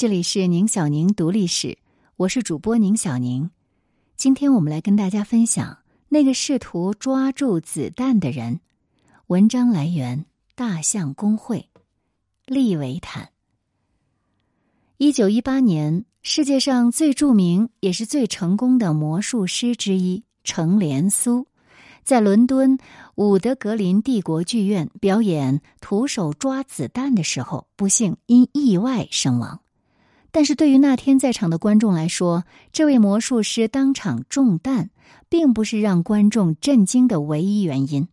这里是宁小宁读历史，我是主播宁小宁。今天我们来跟大家分享那个试图抓住子弹的人。文章来源：大象公会，利维坦。一九一八年，世界上最著名也是最成功的魔术师之一程连苏，在伦敦伍德格林帝国剧院表演徒手抓子弹的时候，不幸因意外身亡。但是对于那天在场的观众来说，这位魔术师当场中弹，并不是让观众震惊的唯一原因。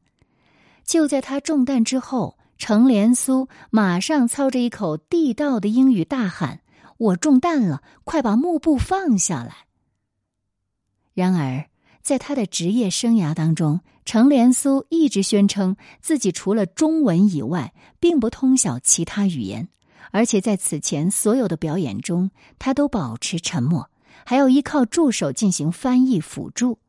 就在他中弹之后，程连苏马上操着一口地道的英语大喊：“我中弹了，快把幕布放下来！”然而，在他的职业生涯当中，程连苏一直宣称自己除了中文以外，并不通晓其他语言。而且在此前所有的表演中，他都保持沉默，还要依靠助手进行翻译辅助。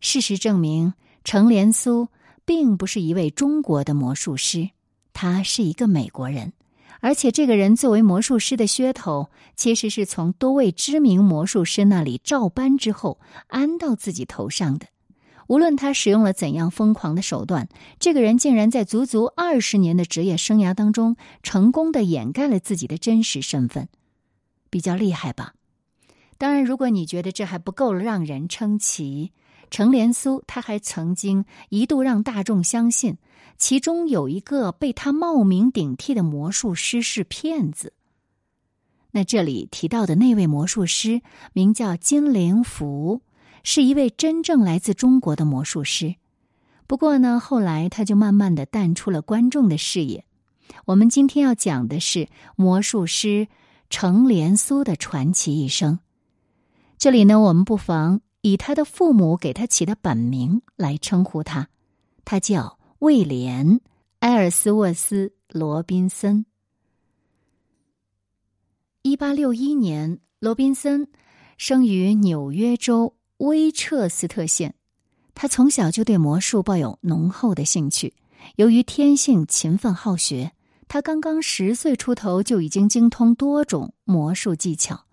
事实证明，程连苏并不是一位中国的魔术师，他是一个美国人，而且这个人作为魔术师的噱头，其实是从多位知名魔术师那里照搬之后安到自己头上的。无论他使用了怎样疯狂的手段，这个人竟然在足足二十年的职业生涯当中，成功的掩盖了自己的真实身份，比较厉害吧？当然，如果你觉得这还不够让人称奇，程连苏他还曾经一度让大众相信，其中有一个被他冒名顶替的魔术师是骗子。那这里提到的那位魔术师名叫金灵福。是一位真正来自中国的魔术师，不过呢，后来他就慢慢的淡出了观众的视野。我们今天要讲的是魔术师程连苏的传奇一生。这里呢，我们不妨以他的父母给他起的本名来称呼他，他叫威廉·埃尔斯沃斯·罗宾森。一八六一年，罗宾森生于纽约州。威彻斯特县，他从小就对魔术抱有浓厚的兴趣。由于天性勤奋好学，他刚刚十岁出头就已经精通多种魔术技巧。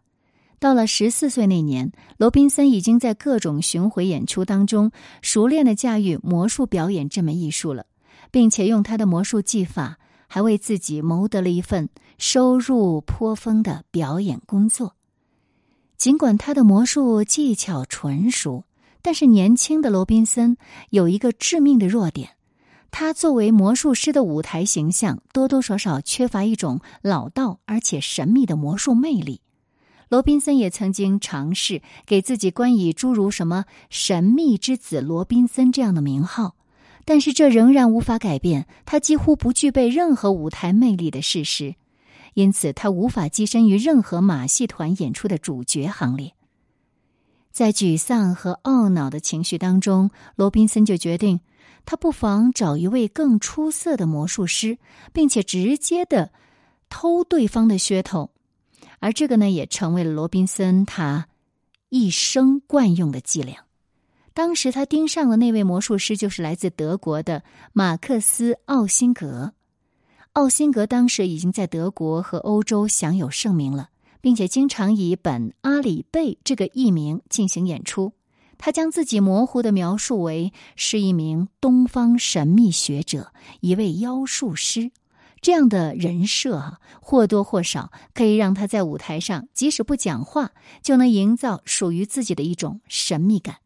到了十四岁那年，罗宾森已经在各种巡回演出当中熟练的驾驭魔术表演这门艺术了，并且用他的魔术技法，还为自己谋得了一份收入颇丰的表演工作。尽管他的魔术技巧纯熟，但是年轻的罗宾森有一个致命的弱点：他作为魔术师的舞台形象多多少少缺乏一种老道而且神秘的魔术魅力。罗宾森也曾经尝试给自己冠以诸如什么“神秘之子罗宾森”这样的名号，但是这仍然无法改变他几乎不具备任何舞台魅力的事实。因此，他无法跻身于任何马戏团演出的主角行列。在沮丧和懊恼的情绪当中，罗宾森就决定，他不妨找一位更出色的魔术师，并且直接的偷对方的噱头。而这个呢，也成为了罗宾森他一生惯用的伎俩。当时他盯上的那位魔术师，就是来自德国的马克思·奥辛格。奥辛格当时已经在德国和欧洲享有盛名了，并且经常以本阿里贝这个艺名进行演出。他将自己模糊的描述为是一名东方神秘学者，一位妖术师。这样的人设啊，或多或少可以让他在舞台上即使不讲话，就能营造属于自己的一种神秘感。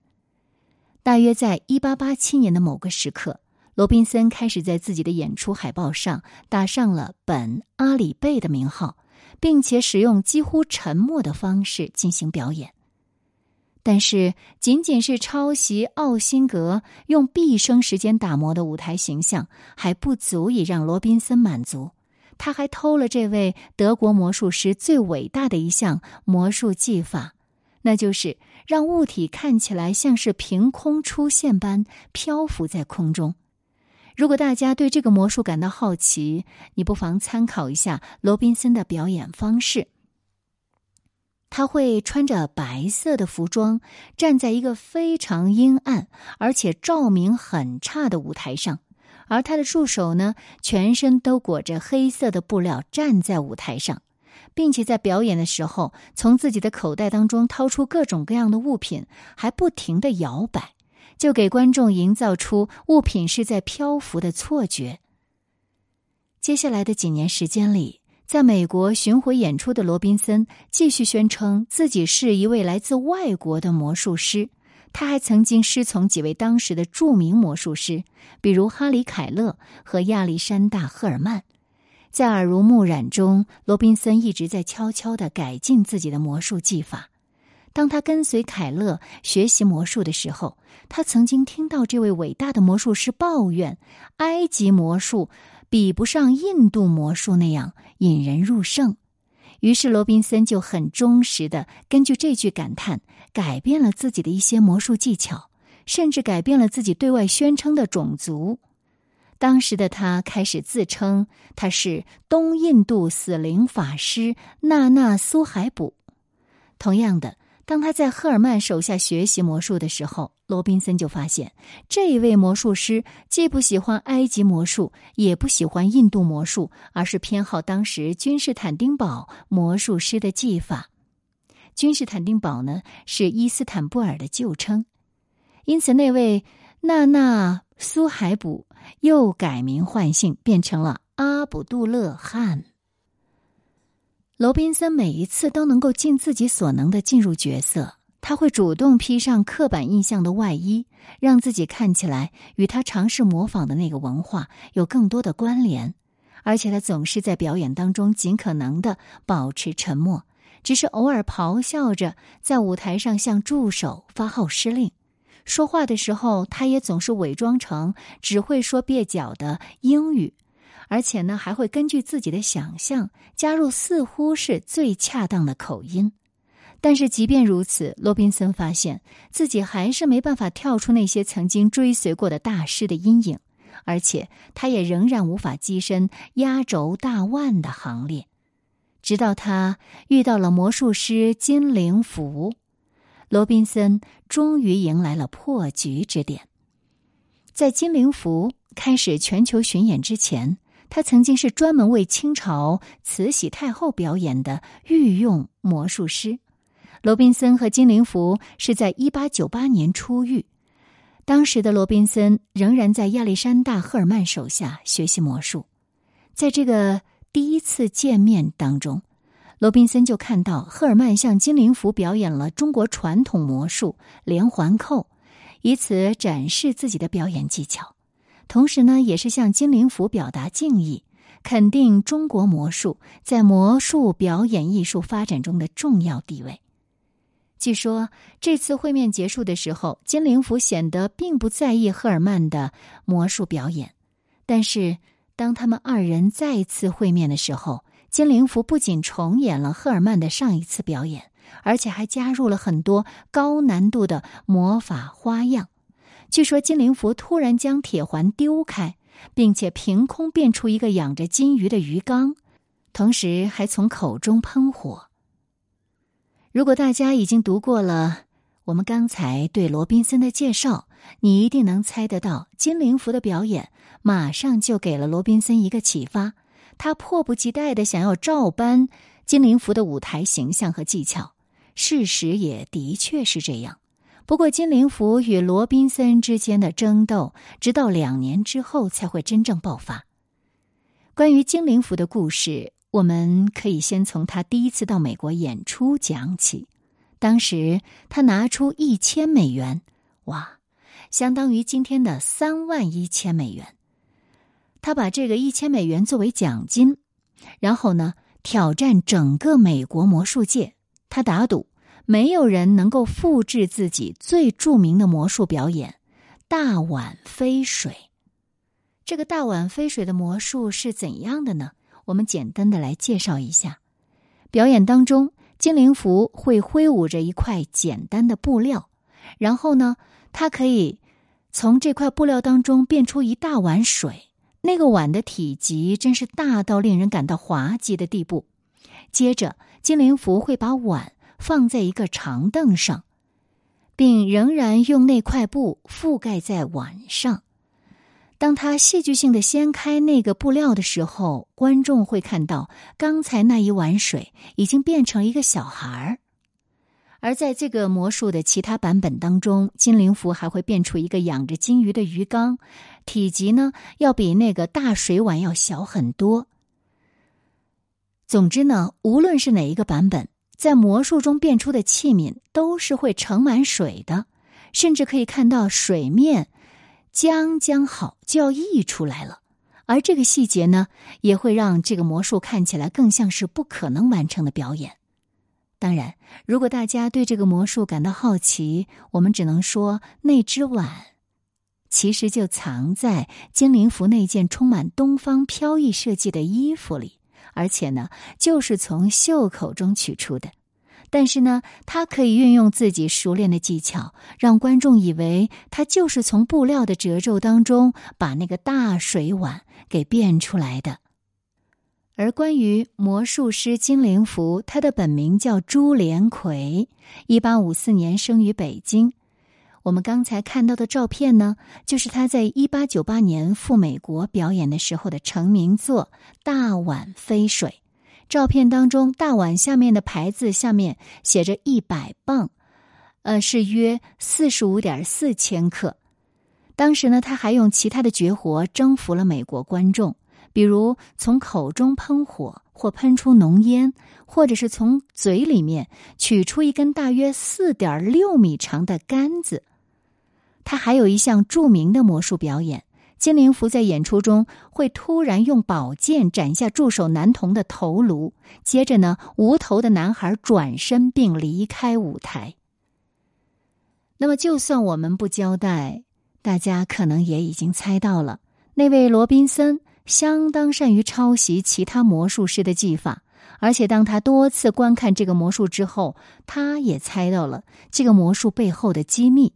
大约在一八八七年的某个时刻。罗宾森开始在自己的演出海报上打上了本阿里贝的名号，并且使用几乎沉默的方式进行表演。但是，仅仅是抄袭奥辛格用毕生时间打磨的舞台形象，还不足以让罗宾森满足。他还偷了这位德国魔术师最伟大的一项魔术技法，那就是让物体看起来像是凭空出现般漂浮在空中。如果大家对这个魔术感到好奇，你不妨参考一下罗宾森的表演方式。他会穿着白色的服装，站在一个非常阴暗而且照明很差的舞台上，而他的助手呢，全身都裹着黑色的布料，站在舞台上。并且在表演的时候，从自己的口袋当中掏出各种各样的物品，还不停的摇摆，就给观众营造出物品是在漂浮的错觉。接下来的几年时间里，在美国巡回演出的罗宾森继续宣称自己是一位来自外国的魔术师。他还曾经师从几位当时的著名魔术师，比如哈里·凯勒和亚历山大·赫尔曼。在耳濡目染中，罗宾森一直在悄悄的改进自己的魔术技法。当他跟随凯勒学习魔术的时候，他曾经听到这位伟大的魔术师抱怨：埃及魔术比不上印度魔术那样引人入胜。于是，罗宾森就很忠实的根据这句感叹，改变了自己的一些魔术技巧，甚至改变了自己对外宣称的种族。当时的他开始自称他是东印度死灵法师纳纳苏海卜。同样的。当他在赫尔曼手下学习魔术的时候，罗宾森就发现，这一位魔术师既不喜欢埃及魔术，也不喜欢印度魔术，而是偏好当时君士坦丁堡魔术师的技法。君士坦丁堡呢是伊斯坦布尔的旧称，因此那位纳纳苏海卜又改名换姓，变成了阿卜杜勒汗。罗宾森每一次都能够尽自己所能的进入角色，他会主动披上刻板印象的外衣，让自己看起来与他尝试模仿的那个文化有更多的关联。而且他总是在表演当中尽可能的保持沉默，只是偶尔咆哮着在舞台上向助手发号施令。说话的时候，他也总是伪装成只会说蹩脚的英语。而且呢，还会根据自己的想象加入似乎是最恰当的口音。但是即便如此，罗宾森发现自己还是没办法跳出那些曾经追随过的大师的阴影，而且他也仍然无法跻身压轴大腕的行列。直到他遇到了魔术师金灵福，罗宾森终于迎来了破局之点。在金灵福开始全球巡演之前。他曾经是专门为清朝慈禧太后表演的御用魔术师。罗宾森和金灵福是在一八九八年出狱，当时的罗宾森仍然在亚历山大·赫尔曼手下学习魔术。在这个第一次见面当中，罗宾森就看到赫尔曼向金灵福表演了中国传统魔术连环扣，以此展示自己的表演技巧。同时呢，也是向金灵福表达敬意，肯定中国魔术在魔术表演艺术发展中的重要地位。据说这次会面结束的时候，金灵福显得并不在意赫尔曼的魔术表演。但是当他们二人再次会面的时候，金灵福不仅重演了赫尔曼的上一次表演，而且还加入了很多高难度的魔法花样。据说金灵福突然将铁环丢开，并且凭空变出一个养着金鱼的鱼缸，同时还从口中喷火。如果大家已经读过了我们刚才对罗宾森的介绍，你一定能猜得到，金灵福的表演马上就给了罗宾森一个启发，他迫不及待的想要照搬金灵福的舞台形象和技巧。事实也的确是这样。不过，金灵福与罗宾森之间的争斗，直到两年之后才会真正爆发。关于金灵福的故事，我们可以先从他第一次到美国演出讲起。当时他拿出一千美元，哇，相当于今天的三万一千美元。他把这个一千美元作为奖金，然后呢，挑战整个美国魔术界。他打赌。没有人能够复制自己最著名的魔术表演——大碗飞水。这个大碗飞水的魔术是怎样的呢？我们简单的来介绍一下。表演当中，精灵符会挥舞着一块简单的布料，然后呢，它可以从这块布料当中变出一大碗水。那个碗的体积真是大到令人感到滑稽的地步。接着，精灵符会把碗。放在一个长凳上，并仍然用那块布覆盖在碗上。当他戏剧性的掀开那个布料的时候，观众会看到刚才那一碗水已经变成一个小孩儿。而在这个魔术的其他版本当中，精灵符还会变出一个养着金鱼的鱼缸，体积呢要比那个大水碗要小很多。总之呢，无论是哪一个版本，在魔术中变出的器皿都是会盛满水的，甚至可以看到水面。将将好就要溢出来了，而这个细节呢，也会让这个魔术看起来更像是不可能完成的表演。当然，如果大家对这个魔术感到好奇，我们只能说，那只碗其实就藏在精灵服那件充满东方飘逸设计的衣服里，而且呢，就是从袖口中取出的。但是呢，他可以运用自己熟练的技巧，让观众以为他就是从布料的褶皱当中把那个大水碗给变出来的。而关于魔术师金灵福，他的本名叫朱连魁，一八五四年生于北京。我们刚才看到的照片呢，就是他在一八九八年赴美国表演的时候的成名作《大碗飞水》。照片当中，大碗下面的牌子下面写着一百磅，呃，是约四十五点四千克。当时呢，他还用其他的绝活征服了美国观众，比如从口中喷火或喷出浓烟，或者是从嘴里面取出一根大约四点六米长的杆子。他还有一项著名的魔术表演。金灵福在演出中会突然用宝剑斩下助手男童的头颅，接着呢，无头的男孩转身并离开舞台。那么，就算我们不交代，大家可能也已经猜到了，那位罗宾森相当善于抄袭其他魔术师的技法，而且当他多次观看这个魔术之后，他也猜到了这个魔术背后的机密。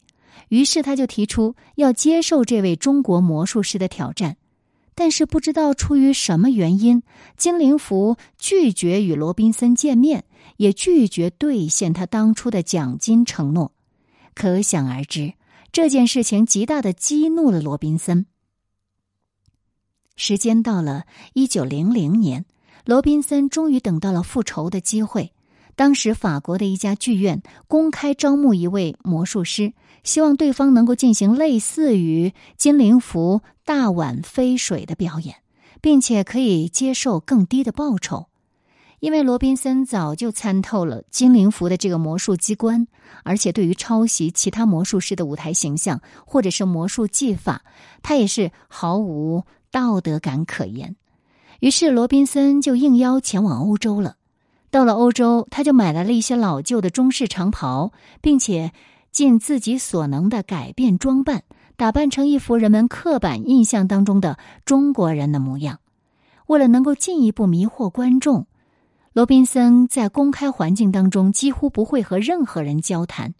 于是他就提出要接受这位中国魔术师的挑战，但是不知道出于什么原因，金灵福拒绝与罗宾森见面，也拒绝兑现他当初的奖金承诺。可想而知，这件事情极大的激怒了罗宾森。时间到了一九零零年，罗宾森终于等到了复仇的机会。当时，法国的一家剧院公开招募一位魔术师，希望对方能够进行类似于金灵符大碗飞水的表演，并且可以接受更低的报酬。因为罗宾森早就参透了金灵符的这个魔术机关，而且对于抄袭其他魔术师的舞台形象或者是魔术技法，他也是毫无道德感可言。于是，罗宾森就应邀前往欧洲了。到了欧洲，他就买来了一些老旧的中式长袍，并且尽自己所能的改变装扮，打扮成一副人们刻板印象当中的中国人的模样。为了能够进一步迷惑观众，罗宾森在公开环境当中几乎不会和任何人交谈，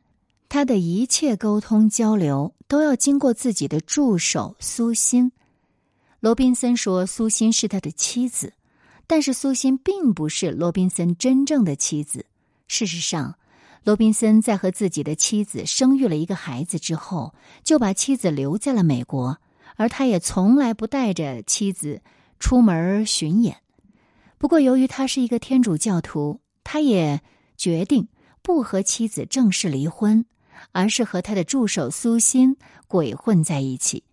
他的一切沟通交流都要经过自己的助手苏欣。罗宾森说：“苏欣是他的妻子。”但是苏欣并不是罗宾森真正的妻子。事实上，罗宾森在和自己的妻子生育了一个孩子之后，就把妻子留在了美国，而他也从来不带着妻子出门巡演。不过，由于他是一个天主教徒，他也决定不和妻子正式离婚，而是和他的助手苏欣鬼混在一起。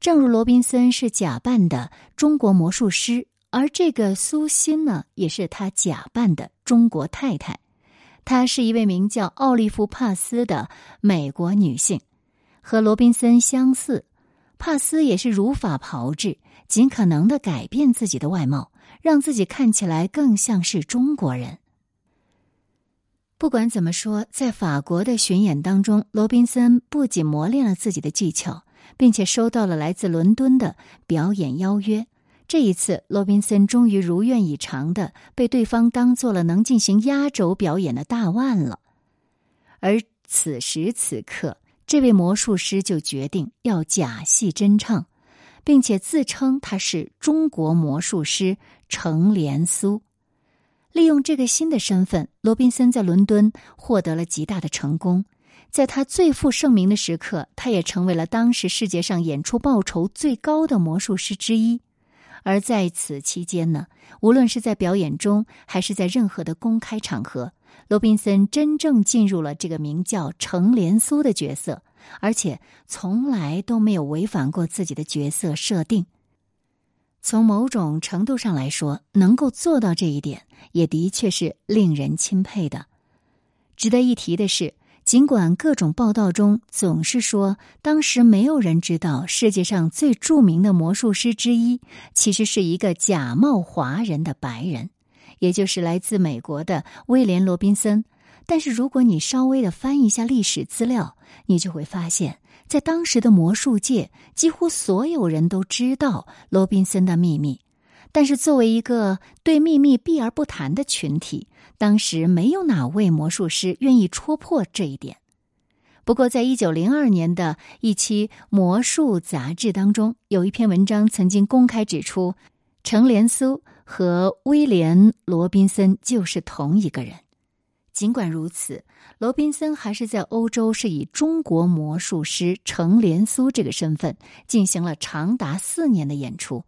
正如罗宾森是假扮的中国魔术师。而这个苏欣呢，也是他假扮的中国太太。她是一位名叫奥利弗·帕斯的美国女性，和罗宾森相似。帕斯也是如法炮制，尽可能的改变自己的外貌，让自己看起来更像是中国人。不管怎么说，在法国的巡演当中，罗宾森不仅磨练了自己的技巧，并且收到了来自伦敦的表演邀约。这一次，罗宾森终于如愿以偿的被对方当做了能进行压轴表演的大腕了。而此时此刻，这位魔术师就决定要假戏真唱，并且自称他是中国魔术师程连苏。利用这个新的身份，罗宾森在伦敦获得了极大的成功。在他最负盛名的时刻，他也成为了当时世界上演出报酬最高的魔术师之一。而在此期间呢，无论是在表演中，还是在任何的公开场合，罗宾森真正进入了这个名叫程连苏的角色，而且从来都没有违反过自己的角色设定。从某种程度上来说，能够做到这一点，也的确是令人钦佩的。值得一提的是。尽管各种报道中总是说，当时没有人知道世界上最著名的魔术师之一其实是一个假冒华人的白人，也就是来自美国的威廉·罗宾森。但是，如果你稍微的翻一下历史资料，你就会发现，在当时的魔术界，几乎所有人都知道罗宾森的秘密。但是，作为一个对秘密避而不谈的群体，当时没有哪位魔术师愿意戳破这一点。不过，在一九零二年的一期魔术杂志当中，有一篇文章曾经公开指出，程连苏和威廉·罗宾森就是同一个人。尽管如此，罗宾森还是在欧洲是以中国魔术师程连苏这个身份进行了长达四年的演出。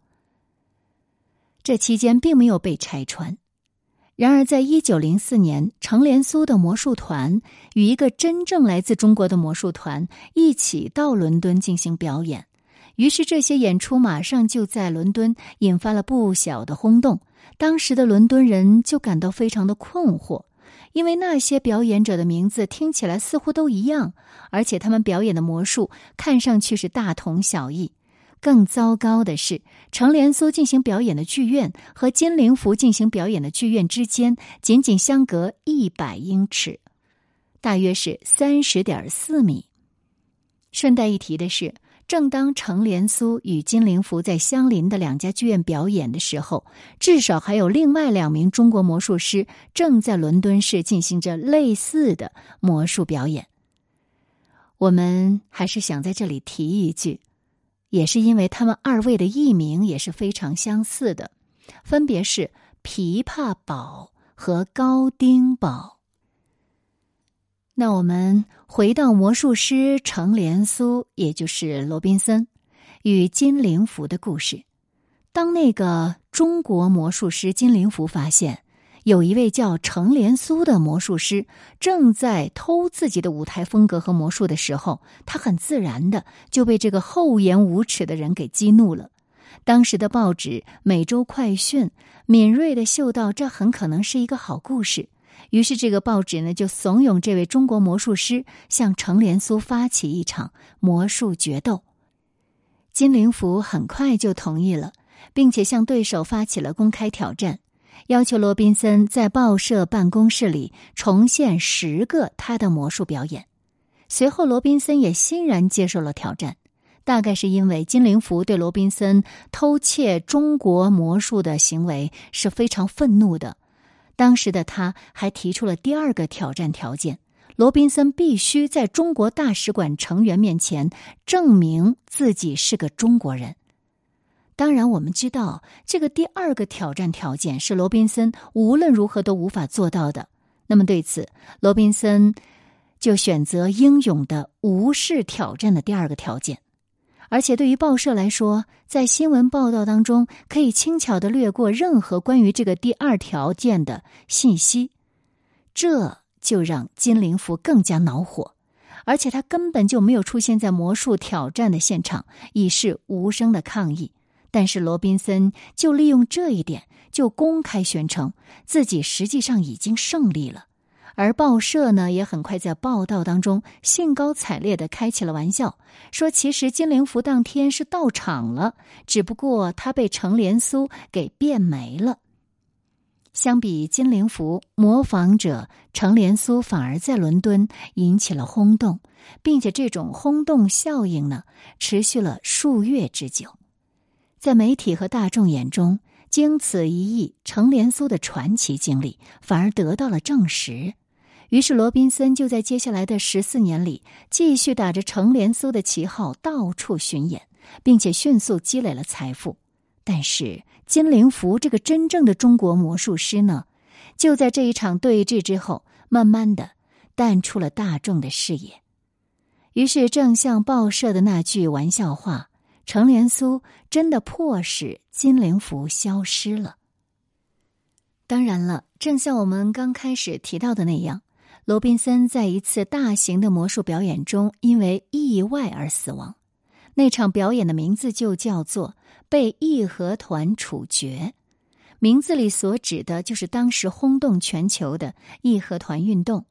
这期间并没有被拆穿。然而，在一九零四年，程连苏的魔术团与一个真正来自中国的魔术团一起到伦敦进行表演，于是这些演出马上就在伦敦引发了不小的轰动。当时的伦敦人就感到非常的困惑，因为那些表演者的名字听起来似乎都一样，而且他们表演的魔术看上去是大同小异。更糟糕的是，程连苏进行表演的剧院和金灵福进行表演的剧院之间仅仅相隔一百英尺，大约是三十点四米。顺带一提的是，正当程连苏与金灵福在相邻的两家剧院表演的时候，至少还有另外两名中国魔术师正在伦敦市进行着类似的魔术表演。我们还是想在这里提一句。也是因为他们二位的艺名也是非常相似的，分别是琵琶宝和高丁宝。那我们回到魔术师程连苏，也就是罗宾森与金灵福的故事。当那个中国魔术师金灵福发现。有一位叫程连苏的魔术师正在偷自己的舞台风格和魔术的时候，他很自然的就被这个厚颜无耻的人给激怒了。当时的报纸《每周快讯》敏锐的嗅到这很可能是一个好故事，于是这个报纸呢就怂恿这位中国魔术师向程连苏发起一场魔术决斗。金灵福很快就同意了，并且向对手发起了公开挑战。要求罗宾森在报社办公室里重现十个他的魔术表演。随后，罗宾森也欣然接受了挑战。大概是因为金灵福对罗宾森偷窃中国魔术的行为是非常愤怒的。当时的他还提出了第二个挑战条件：罗宾森必须在中国大使馆成员面前证明自己是个中国人。当然，我们知道这个第二个挑战条件是罗宾森无论如何都无法做到的。那么，对此，罗宾森就选择英勇的无视挑战的第二个条件。而且，对于报社来说，在新闻报道当中可以轻巧的略过任何关于这个第二条件的信息，这就让金灵福更加恼火。而且，他根本就没有出现在魔术挑战的现场，以示无声的抗议。但是罗宾森就利用这一点，就公开宣称自己实际上已经胜利了。而报社呢，也很快在报道当中兴高采烈的开起了玩笑，说其实金灵福当天是到场了，只不过他被程连苏给变没了。相比金灵福，模仿者程连苏反而在伦敦引起了轰动，并且这种轰动效应呢，持续了数月之久。在媒体和大众眼中，经此一役，程连苏的传奇经历反而得到了证实。于是，罗宾森就在接下来的十四年里，继续打着程连苏的旗号到处巡演，并且迅速积累了财富。但是，金灵福这个真正的中国魔术师呢，就在这一场对峙之后，慢慢的淡出了大众的视野。于是，正像报社的那句玩笑话，程连苏真的迫使金陵符消失了。当然了，正像我们刚开始提到的那样，罗宾森在一次大型的魔术表演中因为意外而死亡。那场表演的名字就叫做“被义和团处决”，名字里所指的就是当时轰动全球的义和团运动。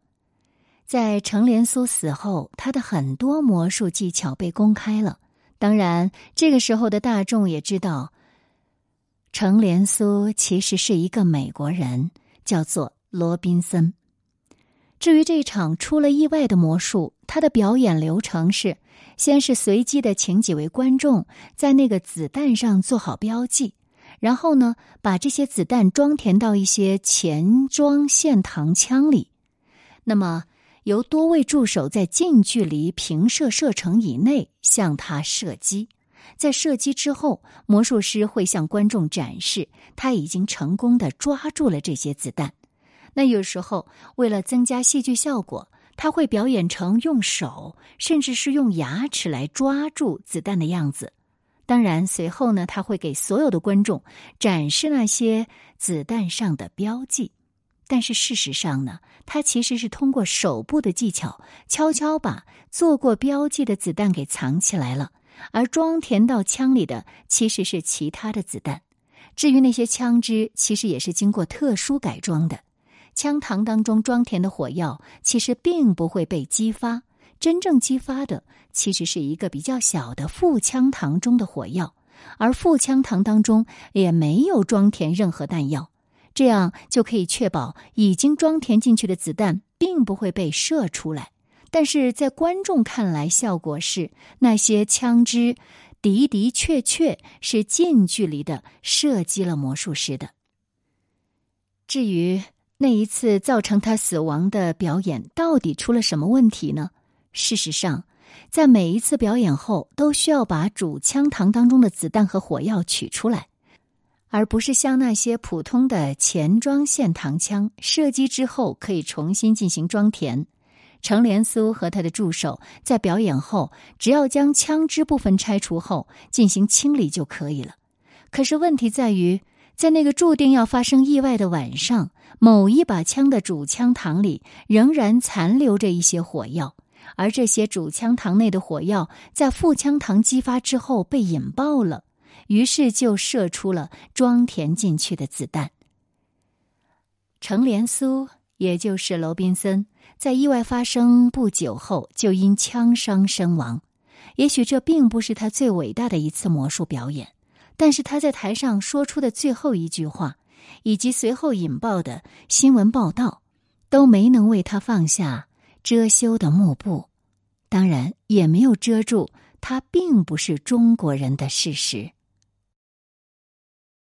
在程连苏死后，他的很多魔术技巧被公开了。当然，这个时候的大众也知道。程连苏其实是一个美国人，叫做罗宾森。至于这场出了意外的魔术，他的表演流程是：先是随机的请几位观众在那个子弹上做好标记，然后呢，把这些子弹装填到一些前装线膛枪里。那么，由多位助手在近距离平射射程以内向他射击。在射击之后，魔术师会向观众展示他已经成功的抓住了这些子弹。那有时候为了增加戏剧效果，他会表演成用手甚至是用牙齿来抓住子弹的样子。当然，随后呢，他会给所有的观众展示那些子弹上的标记。但是事实上呢，他其实是通过手部的技巧，悄悄把做过标记的子弹给藏起来了。而装填到枪里的其实是其他的子弹，至于那些枪支，其实也是经过特殊改装的。枪膛当中装填的火药其实并不会被激发，真正激发的其实是一个比较小的副枪膛中的火药，而副枪膛当中也没有装填任何弹药，这样就可以确保已经装填进去的子弹并不会被射出来。但是在观众看来，效果是那些枪支的的确确是近距离的射击了魔术师的。至于那一次造成他死亡的表演到底出了什么问题呢？事实上，在每一次表演后都需要把主枪膛当中的子弹和火药取出来，而不是像那些普通的前装线膛枪，射击之后可以重新进行装填。程连苏和他的助手在表演后，只要将枪支部分拆除后进行清理就可以了。可是问题在于，在那个注定要发生意外的晚上，某一把枪的主枪膛里仍然残留着一些火药，而这些主枪膛内的火药在副枪膛激发之后被引爆了，于是就射出了装填进去的子弹。程连苏，也就是罗宾森。在意外发生不久后，就因枪伤身亡。也许这并不是他最伟大的一次魔术表演，但是他在台上说出的最后一句话，以及随后引爆的新闻报道，都没能为他放下遮羞的幕布，当然也没有遮住他并不是中国人的事实。